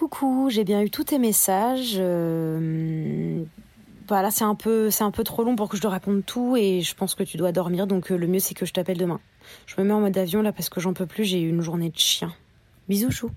coucou, j'ai bien eu tous tes messages. Euh, voilà, c'est un peu, c'est un peu trop long pour que je te raconte tout et je pense que tu dois dormir, donc euh, le mieux c'est que je t'appelle demain. Je me mets en mode avion là parce que j'en peux plus, j'ai eu une journée de chien. Bisous chou.